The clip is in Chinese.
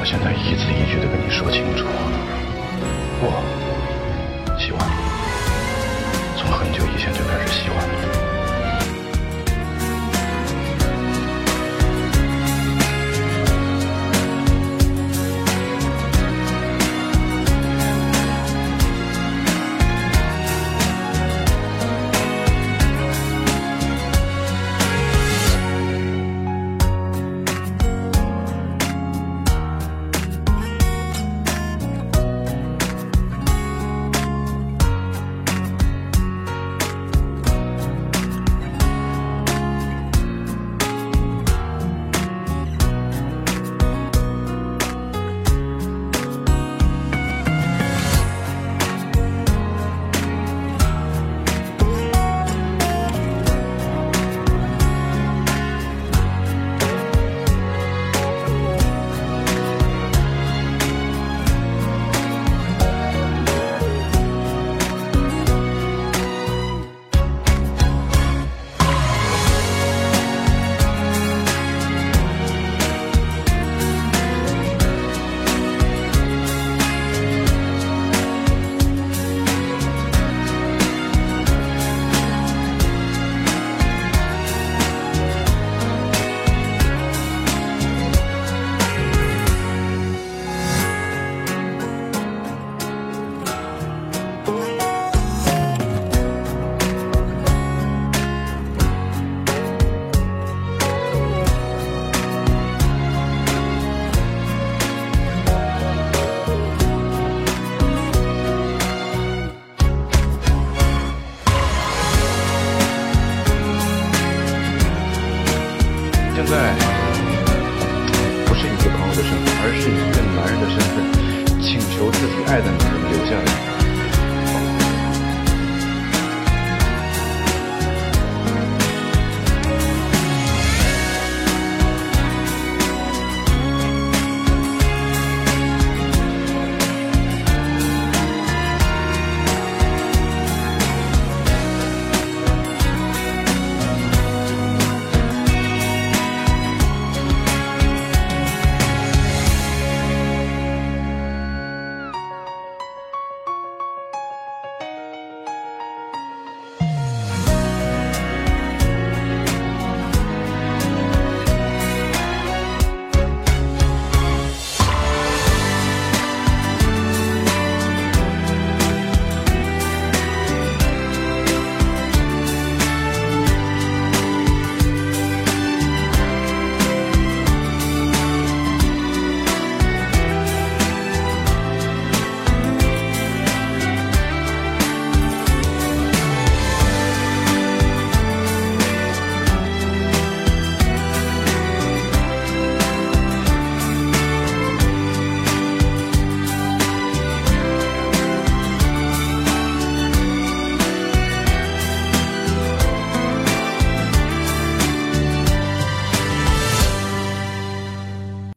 我现在一字一句的跟你说清楚，我在不是一个朋友的身份，而是以一个男人的身份，请求自己爱的女人留下来。